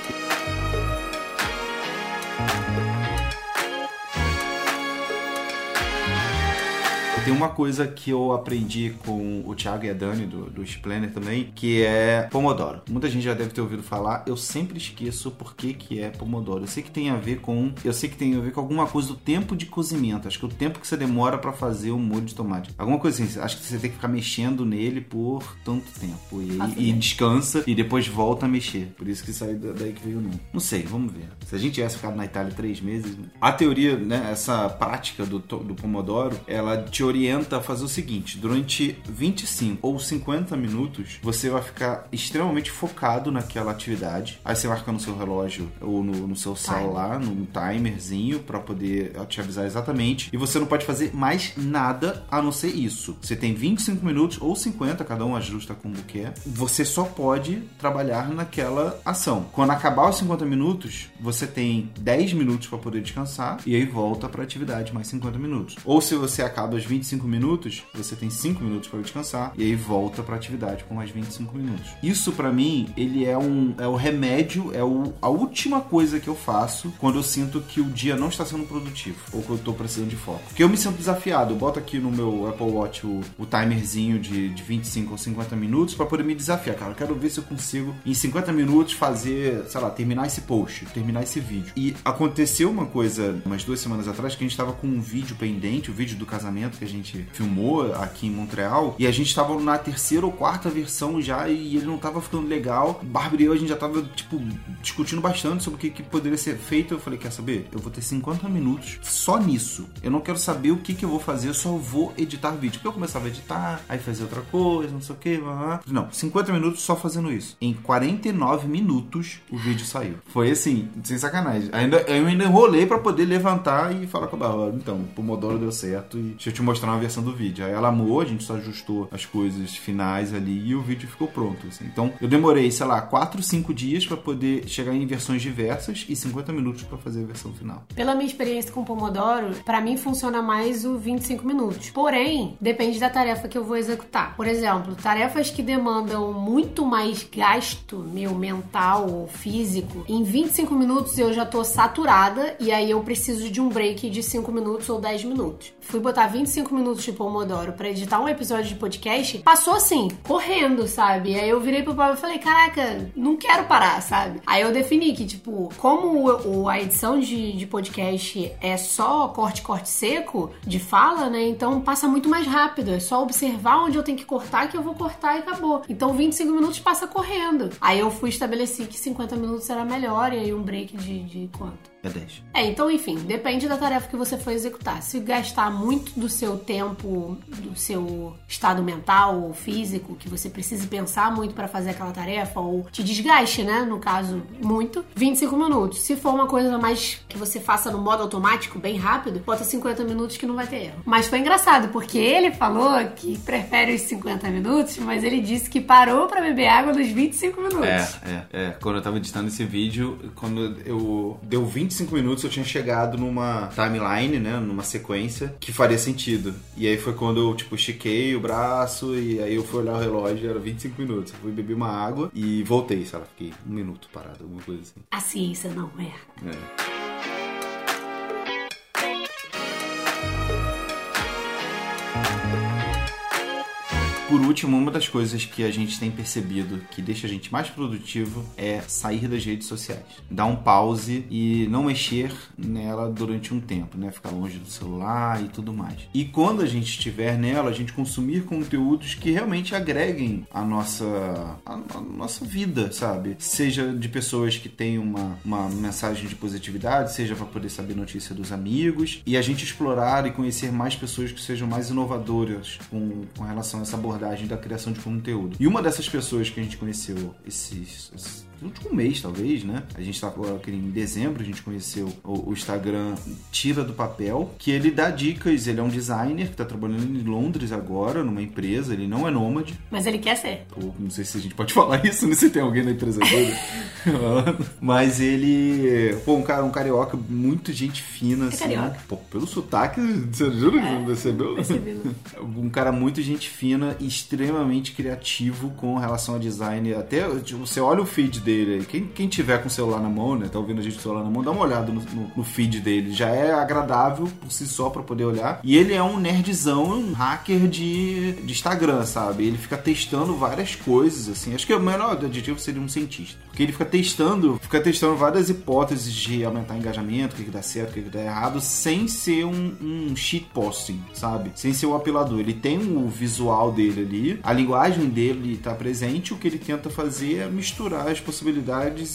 Tem uma coisa que eu aprendi com o Thiago e a Dani do, do Planner também, que é Pomodoro. Muita gente já deve ter ouvido falar, eu sempre esqueço por que, que é Pomodoro. Eu sei que tem a ver com. Eu sei que tem a ver com alguma coisa do tempo de cozimento. Acho que o tempo que você demora para fazer o molho de tomate. Alguma coisa assim. Acho que você tem que ficar mexendo nele por tanto tempo. E, e descansa e depois volta a mexer. Por isso que sai daí que veio o nome. Não sei, vamos ver. Se a gente tivesse ficado na Itália três meses. A teoria, né? Essa prática do, do Pomodoro, ela te orienta a fazer o seguinte: durante 25 ou 50 minutos, você vai ficar extremamente focado naquela atividade. Aí você marca no seu relógio ou no, no seu celular, no timerzinho, para poder te avisar exatamente. E você não pode fazer mais nada a não ser isso. Você tem 25 minutos ou 50, cada um ajusta como quer. Você só pode trabalhar naquela ação. Quando acabar os 50 minutos, você tem 10 minutos para poder descansar e aí volta para atividade mais 50 minutos. Ou se você acaba os 25 minutos, você tem 5 minutos para descansar e aí volta para atividade com mais 25 minutos. Isso para mim, ele é um é o remédio, é o, a última coisa que eu faço quando eu sinto que o dia não está sendo produtivo ou que eu estou precisando de foco. Porque eu me sinto desafiado. Eu boto aqui no meu Apple Watch o, o timerzinho de, de 25 ou 50 minutos para poder me desafiar, cara. Eu quero ver se eu consigo em 50 minutos fazer, sei lá, terminar esse post, terminar esse vídeo. E aconteceu uma coisa umas duas semanas atrás que a gente estava com um vídeo pendente, o vídeo do casamento que a gente filmou aqui em Montreal, e a gente estava na terceira ou quarta versão já e ele não estava ficando legal. Bárbara e eu, a gente já estava tipo, discutindo bastante sobre o que, que poderia ser feito. Eu falei, quer saber? Eu vou ter 50 minutos só nisso. Eu não quero saber o que, que eu vou fazer, eu só vou editar vídeo. Porque eu começava a editar, aí fazer outra coisa, não sei o que, Não, 50 minutos só fazendo isso. Em 49 minutos o vídeo saiu. Foi assim, sem sacanagem. Ainda, eu ainda enrolei para poder levantar e falar com a Bárbara. Então, o Pomodoro deu certo e deixa eu te mostrar uma versão do vídeo. Aí ela amou, a gente só ajustou as coisas finais ali e o vídeo ficou pronto. Assim. Então, eu demorei, sei lá, 4, 5 dias para poder chegar em versões diversas e 50 minutos para fazer a versão final. Pela minha experiência com Pomodoro, para mim funciona mais o 25 minutos. Porém, depende da tarefa que eu vou executar. Por exemplo, tarefas que demandam muito mais gasto meu mental ou físico, em 25 minutos eu já tô saturada e aí eu preciso de um break de 5 minutos ou 10 minutos. Fui botar 25 minutos de Pomodoro para editar um episódio de podcast, passou assim, correndo, sabe? Aí eu virei pro Pablo e falei: "Caraca, não quero parar", sabe? Aí eu defini que tipo, como a edição de, de podcast é só corte corte seco de fala, né? Então passa muito mais rápido, é só observar onde eu tenho que cortar que eu vou cortar e acabou. Então 25 minutos passa correndo. Aí eu fui estabelecer que 50 minutos era melhor e aí um break de, de quanto? É 10. É, então, enfim, depende da tarefa que você for executar. Se gastar muito do seu tempo, do seu estado mental ou físico, que você precise pensar muito para fazer aquela tarefa, ou te desgaste, né? No caso, muito, 25 minutos. Se for uma coisa mais que você faça no modo automático, bem rápido, bota 50 minutos que não vai ter erro. Mas foi engraçado, porque ele falou que prefere os 50 minutos, mas ele disse que parou para beber água nos 25 minutos. É, é, é. Quando eu tava editando esse vídeo, quando eu deu 20 25 minutos eu tinha chegado numa timeline, né? Numa sequência que faria sentido. E aí foi quando eu, tipo, estiquei o braço e aí eu fui olhar o relógio era 25 minutos. Eu fui beber uma água e voltei, sei lá, fiquei um minuto parado, alguma coisa assim. A ciência não é. É. por último, uma das coisas que a gente tem percebido que deixa a gente mais produtivo é sair das redes sociais. Dar um pause e não mexer nela durante um tempo, né? Ficar longe do celular e tudo mais. E quando a gente estiver nela, a gente consumir conteúdos que realmente agreguem a nossa, a, a nossa vida, sabe? Seja de pessoas que têm uma, uma mensagem de positividade, seja para poder saber notícia dos amigos, e a gente explorar e conhecer mais pessoas que sejam mais inovadoras com, com relação a essa abordagem abordagem da criação de conteúdo. E uma dessas pessoas que a gente conheceu esses, esses último mês, talvez, né? A gente tá em dezembro, a gente conheceu o, o, Instagram Tira do Papel, que ele dá dicas, ele é um designer que tá trabalhando em Londres agora, numa empresa, ele não é nômade. Mas ele quer ser. Ou, não sei se a gente pode falar isso, né? Se tem alguém na empresa dele. Mas ele, pô, um cara, um carioca, muito gente fina, é assim. Carioca. Pô, pelo sotaque, você jura que é, não percebeu? Percebi. um cara muito gente fina, extremamente criativo com relação a design. Até, tipo, você olha o feed dele. Quem, quem tiver com o celular na mão, né? Tá ouvindo a gente com o celular na mão, dá uma olhada no, no, no feed dele. Já é agradável por si só para poder olhar. E ele é um nerdzão, um hacker de, de Instagram, sabe? Ele fica testando várias coisas, assim. Acho que o menor adjetivo seria um cientista. Porque ele fica testando, fica testando várias hipóteses de aumentar engajamento, o que, que dá certo, o que, que dá errado, sem ser um, um shitposting, sabe? Sem ser o apelador. Ele tem o visual dele ali, a linguagem dele tá presente, o que ele tenta fazer é misturar as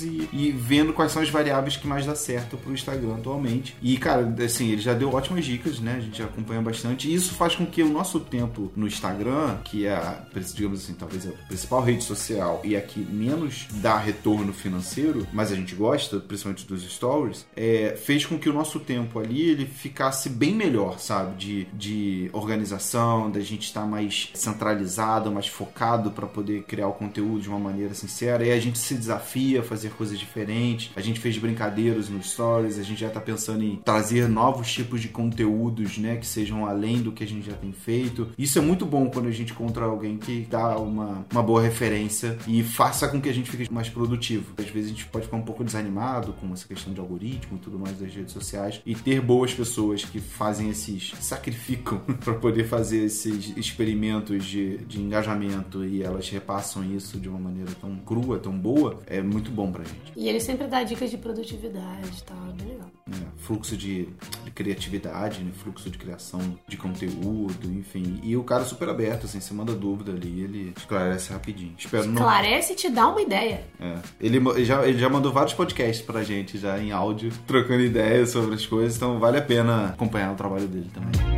e, e vendo quais são as variáveis que mais dá certo pro Instagram atualmente. E, cara, assim, ele já deu ótimas dicas, né? A gente acompanha bastante. E isso faz com que o nosso tempo no Instagram, que é, digamos assim, talvez a principal rede social e a que menos dá retorno financeiro, mas a gente gosta, principalmente dos stories, é, fez com que o nosso tempo ali ele ficasse bem melhor, sabe? De, de organização, da gente estar mais centralizado, mais focado para poder criar o conteúdo de uma maneira sincera. E a gente se desafia a fazer coisas diferentes. A gente fez brincadeiras nos stories, a gente já tá pensando em trazer novos tipos de conteúdos, né, que sejam além do que a gente já tem feito. Isso é muito bom quando a gente encontra alguém que dá uma, uma boa referência e faça com que a gente fique mais produtivo. Às vezes a gente pode ficar um pouco desanimado com essa questão de algoritmo e tudo mais das redes sociais e ter boas pessoas que fazem esses sacrificam para poder fazer esses experimentos de, de engajamento e elas repassam isso de uma maneira tão crua, tão boa, é muito bom pra gente. E ele sempre dá dicas de produtividade, tá? Bem legal. É, fluxo de, de criatividade, né? fluxo de criação de conteúdo, enfim. E o cara super aberto, assim, você manda dúvida ali, ele esclarece rapidinho. Espero esclarece não... e te dá uma ideia. É. Ele, já, ele já mandou vários podcasts pra gente, já em áudio, trocando ideias sobre as coisas, então vale a pena acompanhar o trabalho dele também.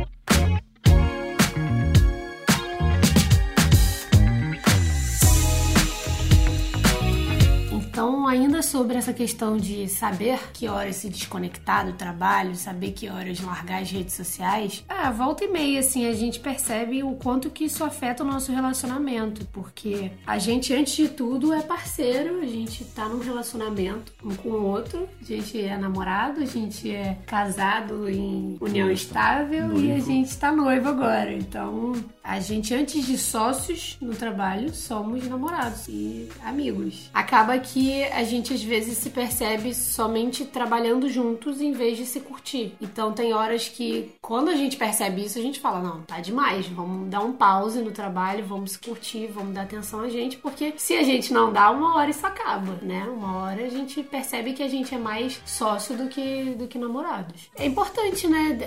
Sobre essa questão de saber que horas se desconectar do trabalho, saber que horas largar as redes sociais, ah, volta e meia, assim, a gente percebe o quanto que isso afeta o nosso relacionamento, porque a gente, antes de tudo, é parceiro, a gente tá num relacionamento um com o outro, a gente é namorado, a gente é casado em união estável noivo. e a gente tá noivo agora. Então, a gente, antes de sócios no trabalho, somos namorados e amigos. Acaba que a gente às vezes se percebe somente trabalhando juntos em vez de se curtir. Então tem horas que quando a gente percebe isso, a gente fala: não, tá demais, vamos dar um pause no trabalho, vamos se curtir, vamos dar atenção a gente, porque se a gente não dá, uma hora isso acaba, né? Uma hora a gente percebe que a gente é mais sócio do que, do que namorados. É importante, né?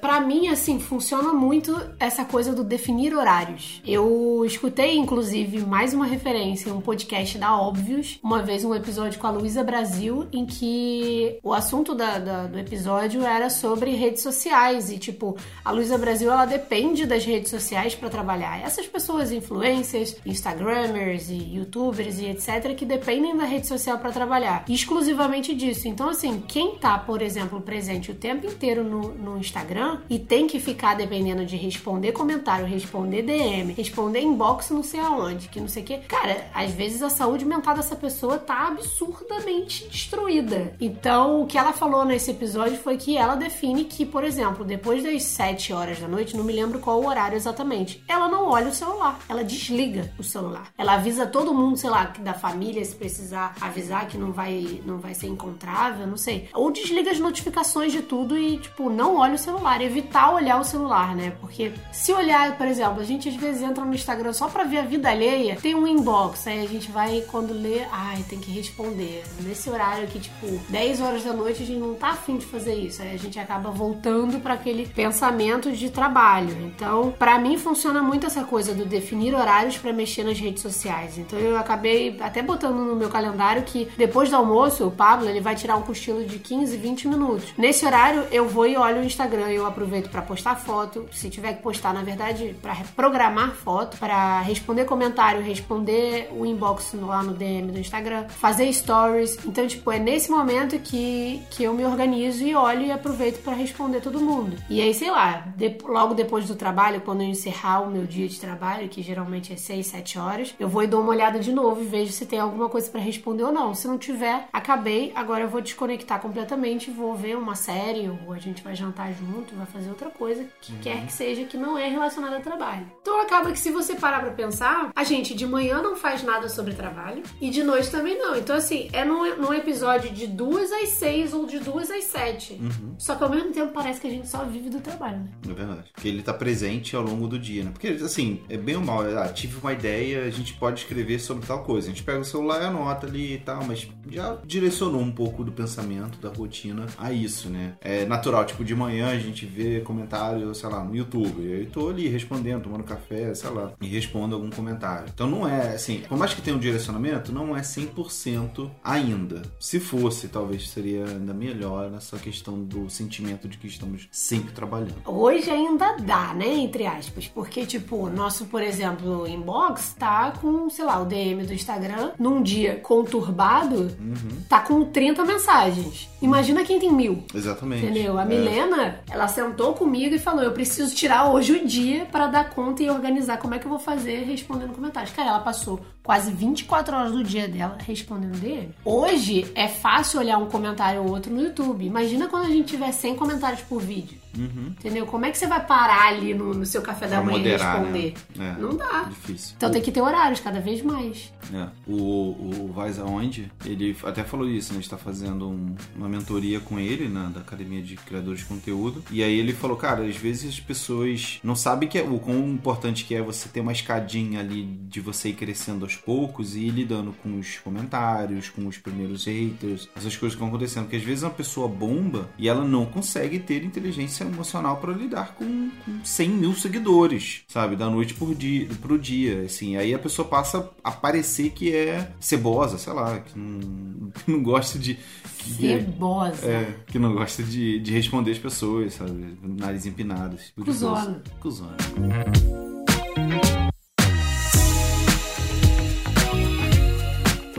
Para mim, assim, funciona muito essa coisa do definir horários. Eu escutei, inclusive, mais uma referência, um podcast da Óbvios, uma vez um episódio com a Luísa Brasil, em que o assunto da, da, do episódio era sobre redes sociais. E, tipo, a Luísa Brasil, ela depende das redes sociais para trabalhar. Essas pessoas, influencers, instagramers e youtubers e etc., que dependem da rede social para trabalhar. Exclusivamente disso. Então, assim, quem tá, por exemplo, presente o tempo inteiro no, no Instagram e tem que ficar dependendo de responder comentário, responder DM, responder inbox não sei aonde, que não sei o que. Cara, às vezes a saúde mental dessa pessoa tá absurda absurdamente destruída. Então, o que ela falou nesse episódio foi que ela define que, por exemplo, depois das 7 horas da noite, não me lembro qual o horário exatamente, ela não olha o celular, ela desliga o celular. Ela avisa todo mundo, sei lá, da família, se precisar avisar que não vai, não vai ser encontrável, não sei. Ou desliga as notificações de tudo e, tipo, não olha o celular, evitar olhar o celular, né? Porque se olhar, por exemplo, a gente às vezes entra no Instagram só pra ver a vida alheia, tem um inbox, aí a gente vai quando lê, ai, tem que responder responder. Nesse horário que, tipo, 10 horas da noite, a gente não tá afim de fazer isso. Aí a gente acaba voltando para aquele pensamento de trabalho. Então, para mim funciona muito essa coisa do definir horários para mexer nas redes sociais. Então eu acabei até botando no meu calendário que depois do almoço, o Pablo, ele vai tirar um cochilo de 15, 20 minutos. Nesse horário, eu vou e olho o Instagram, eu aproveito para postar foto, se tiver que postar, na verdade, para programar foto, para responder comentário, responder o inbox lá no DM do Instagram, fazer stories, Então, tipo, é nesse momento que, que eu me organizo e olho e aproveito para responder todo mundo. E aí, sei lá, de, logo depois do trabalho, quando eu encerrar o meu dia de trabalho, que geralmente é 6, 7 horas, eu vou e dou uma olhada de novo e vejo se tem alguma coisa para responder ou não. Se não tiver, acabei, agora eu vou desconectar completamente, vou ver uma série ou a gente vai jantar junto, vai fazer outra coisa, que uhum. quer que seja que não é relacionada ao trabalho. Então acaba que se você parar pra pensar, a gente de manhã não faz nada sobre trabalho e de noite também não. Então, assim, é num, num episódio de duas às seis ou de duas às sete. Uhum. Só que ao mesmo tempo parece que a gente só vive do trabalho, né? É verdade. Porque ele tá presente ao longo do dia, né? Porque, assim, é bem ou mal. Ah, tive uma ideia, a gente pode escrever sobre tal coisa. A gente pega o celular e anota ali e tal, mas já direcionou um pouco do pensamento, da rotina a isso, né? É natural, tipo, de manhã a gente vê comentário, sei lá, no YouTube. E aí tô ali respondendo, tomando café, sei lá, e respondo algum comentário. Então não é, assim, por mais que tenha um direcionamento, não é 100% ainda. Se fosse, talvez seria ainda melhor nessa questão do sentimento de que estamos sempre trabalhando. Hoje ainda dá, né? Entre aspas. Porque, tipo, nosso, por exemplo, inbox tá com, sei lá, o DM do Instagram num dia conturbado, uhum. tá com 30 mensagens. Imagina quem tem mil. Exatamente. Entendeu? A é. Milena, ela sentou comigo e falou: Eu preciso tirar hoje o dia para dar conta e organizar como é que eu vou fazer respondendo comentários. Cara, ela passou quase 24 horas do dia dela respondendo dele. Hoje é fácil olhar um comentário ou outro no YouTube. Imagina quando a gente tiver 100 comentários por vídeo. Uhum. Entendeu? Como é que você vai parar ali no, no seu café da manhã e responder? Né? É, Não dá. Difícil. Então o... tem que ter horários cada vez mais. É. O, o Vais Aonde, ele até falou isso, né? A gente tá fazendo um, uma mentoria com ele, né? Da Academia de Criadores de Conteúdo. E aí ele falou, cara, às vezes as pessoas não sabem que é, o quão importante que é você ter uma escadinha ali de você ir crescendo aos poucos e ir lidando com os comentários, com os primeiros haters, essas coisas que vão acontecendo. Porque às vezes uma pessoa bomba e ela não consegue ter inteligência inteligência emocional para lidar com, com 100 mil seguidores, sabe? Da noite por dia, pro dia, assim. Aí a pessoa passa a parecer que é cebosa, sei lá, que não, que não gosta de... Que, cebosa. É, que não gosta de, de responder as pessoas, sabe? Nariz empinado. Tipo Cusona. Cusona.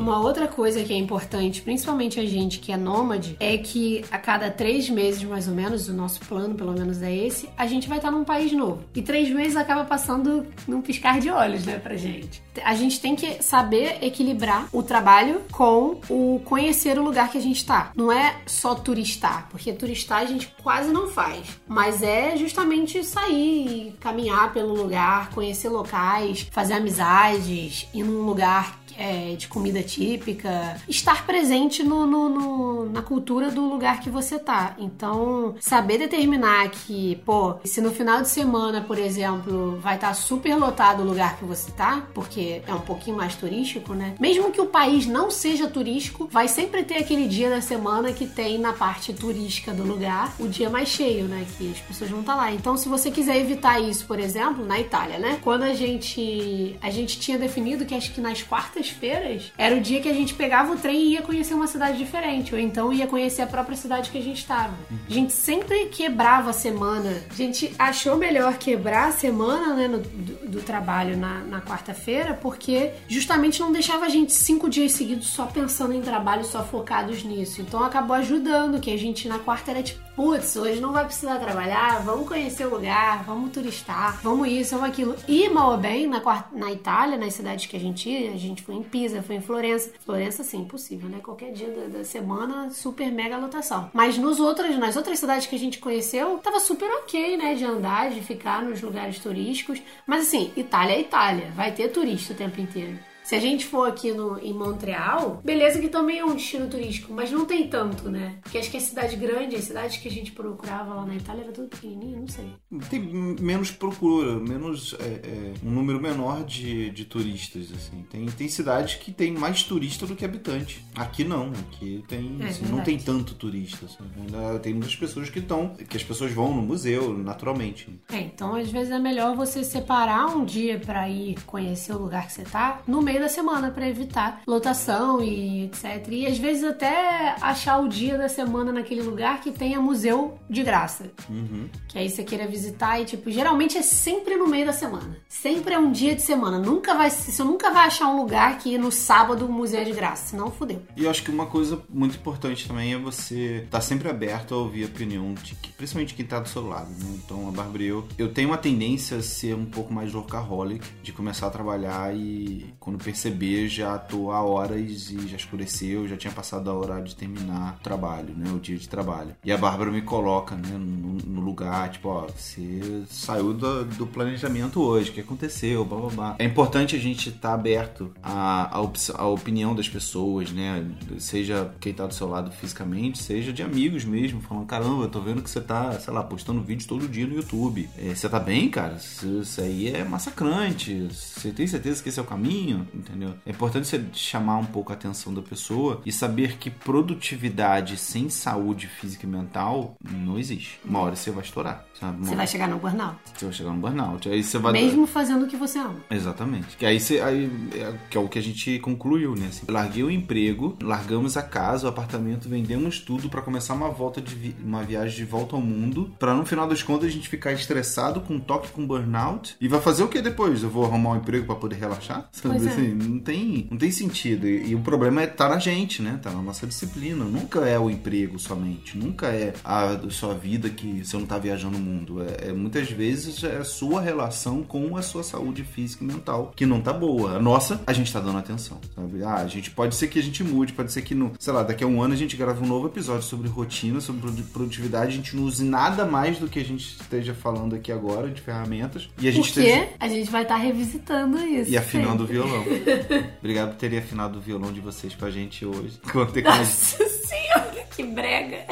Uma outra coisa que é importante, principalmente a gente que é nômade, é que a cada três meses, mais ou menos, o nosso plano, pelo menos é esse, a gente vai estar num país novo. E três meses acaba passando num piscar de olhos, né, pra gente. A gente tem que saber equilibrar o trabalho com o conhecer o lugar que a gente tá. Não é só turistar, porque turistar a gente quase não faz, mas é justamente sair, caminhar pelo lugar, conhecer locais, fazer amizades, ir num lugar é, de comida típica, estar presente no, no, no, na cultura do lugar que você tá. Então, saber determinar que, pô, se no final de semana, por exemplo, vai estar tá super lotado o lugar que você tá, porque é um pouquinho mais turístico, né? Mesmo que o país não seja turístico, vai sempre ter aquele dia da semana que tem na parte turística do lugar o dia mais cheio, né? Que as pessoas vão estar tá lá. Então, se você quiser evitar isso, por exemplo, na Itália, né? Quando a gente a gente tinha definido que acho que nas quartas quartas-feiras era o dia que a gente pegava o trem e ia conhecer uma cidade diferente, ou então ia conhecer a própria cidade que a gente estava. A gente sempre quebrava a semana. A gente achou melhor quebrar a semana né, no, do, do, trabalho na, na quarta-feira, porque justamente não deixava a gente cinco dias seguidos só pensando em trabalho, só focados nisso. Então acabou ajudando, que a gente na quarta era tipo, putz, hoje não vai precisar trabalhar, vamos conhecer o lugar, vamos turistar, vamos isso, vamos aquilo. E mal ou bem, na, na Itália, nas cidades que a gente ia, a gente foi foi em Pisa, foi em Florença. Florença, sim, impossível, né? Qualquer dia da, da, semana, super mega lotação. Mas nos outros, nas outras cidades que a gente conheceu, tava super ok, né? De andar, de ficar nos lugares turísticos. Mas assim, Itália é Itália. Vai ter turista o tempo inteiro. Se a gente for aqui no, em Montreal, beleza que também é um destino turístico, mas não tem tanto, né? Porque acho que a cidade grande, as cidades que a gente procurava lá na Itália era tudo pequenininho, não sei. Tem menos procura, menos é, é, um número menor de, de turistas, assim. Tem, tem cidades que tem mais turista do que habitante. Aqui não, aqui tem, é, assim, não tem tanto turista. Assim. Ainda tem muitas pessoas que estão, que as pessoas vão no museu, naturalmente. É, então às vezes é melhor você separar um dia para ir conhecer o lugar que você tá, no meio meio da semana para evitar lotação e etc. E às vezes até achar o dia da semana naquele lugar que tenha museu de graça. Uhum. Que aí você queira visitar e, tipo, geralmente é sempre no meio da semana. Sempre é um dia de semana. Nunca vai, você nunca vai achar um lugar que no sábado o museu é de graça, senão fudeu. E eu acho que uma coisa muito importante também é você estar tá sempre aberto a ouvir a opinião de que, principalmente quem tá do seu lado, né? Então, a Bárbara eu, eu tenho uma tendência a ser um pouco mais workaholic, de começar a trabalhar e quando perceber já tô há horas e já escureceu, já tinha passado a hora de terminar o trabalho, né? O dia de trabalho. E a Bárbara me coloca, né, no, no lugar, tipo, ó, você saiu do, do planejamento hoje, o que aconteceu, blá blá blá. É importante a gente estar tá aberto à, à, à opinião das pessoas, né? Seja quem tá do seu lado fisicamente, seja de amigos mesmo, falando, caramba, eu tô vendo que você tá, sei lá, postando vídeo todo dia no YouTube. É, você tá bem, cara? Isso, isso aí é massacrante. Você tem certeza que esse é o caminho? Entendeu? É importante você chamar um pouco a atenção da pessoa e saber que produtividade sem saúde física e mental não existe. Uma hora você vai estourar, sabe? Uma Você vai chegar no burnout. Você vai chegar no burnout. Aí você vai. Mesmo fazendo o que você ama. Exatamente. Que aí você. Aí, é, que é o que a gente concluiu, né? Assim, larguei o emprego, largamos a casa, o apartamento, vendemos tudo para começar uma volta de vi... uma viagem de volta ao mundo. para no final das contas a gente ficar estressado, com toque com burnout. E vai fazer o que depois? Eu vou arrumar um emprego para poder relaxar? Sabe Pois é. Assim? Não tem, não tem sentido. E, e o problema é tá na gente, né? Tá na nossa disciplina. Nunca é o emprego somente. Nunca é a sua vida que você não tá viajando o mundo. É, é- muitas vezes é a sua relação com a sua saúde física e mental que não tá boa. A nossa, a gente tá dando atenção, sabe? Ah, a gente pode ser que a gente mude, pode ser que no, sei lá, daqui a um ano a gente grave um novo episódio sobre rotina, sobre produ- produtividade, a gente não use nada mais do que a gente esteja falando aqui agora de ferramentas e a gente Porque esteja a gente vai estar revisitando isso. e afinando o sempre. violão. Obrigado por terem afinado o violão de vocês com a gente hoje. Contem com a, Nossa senhora, que brega.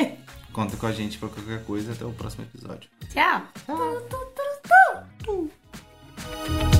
contem com a gente pra qualquer coisa. Até o próximo episódio. Tchau. Tchau.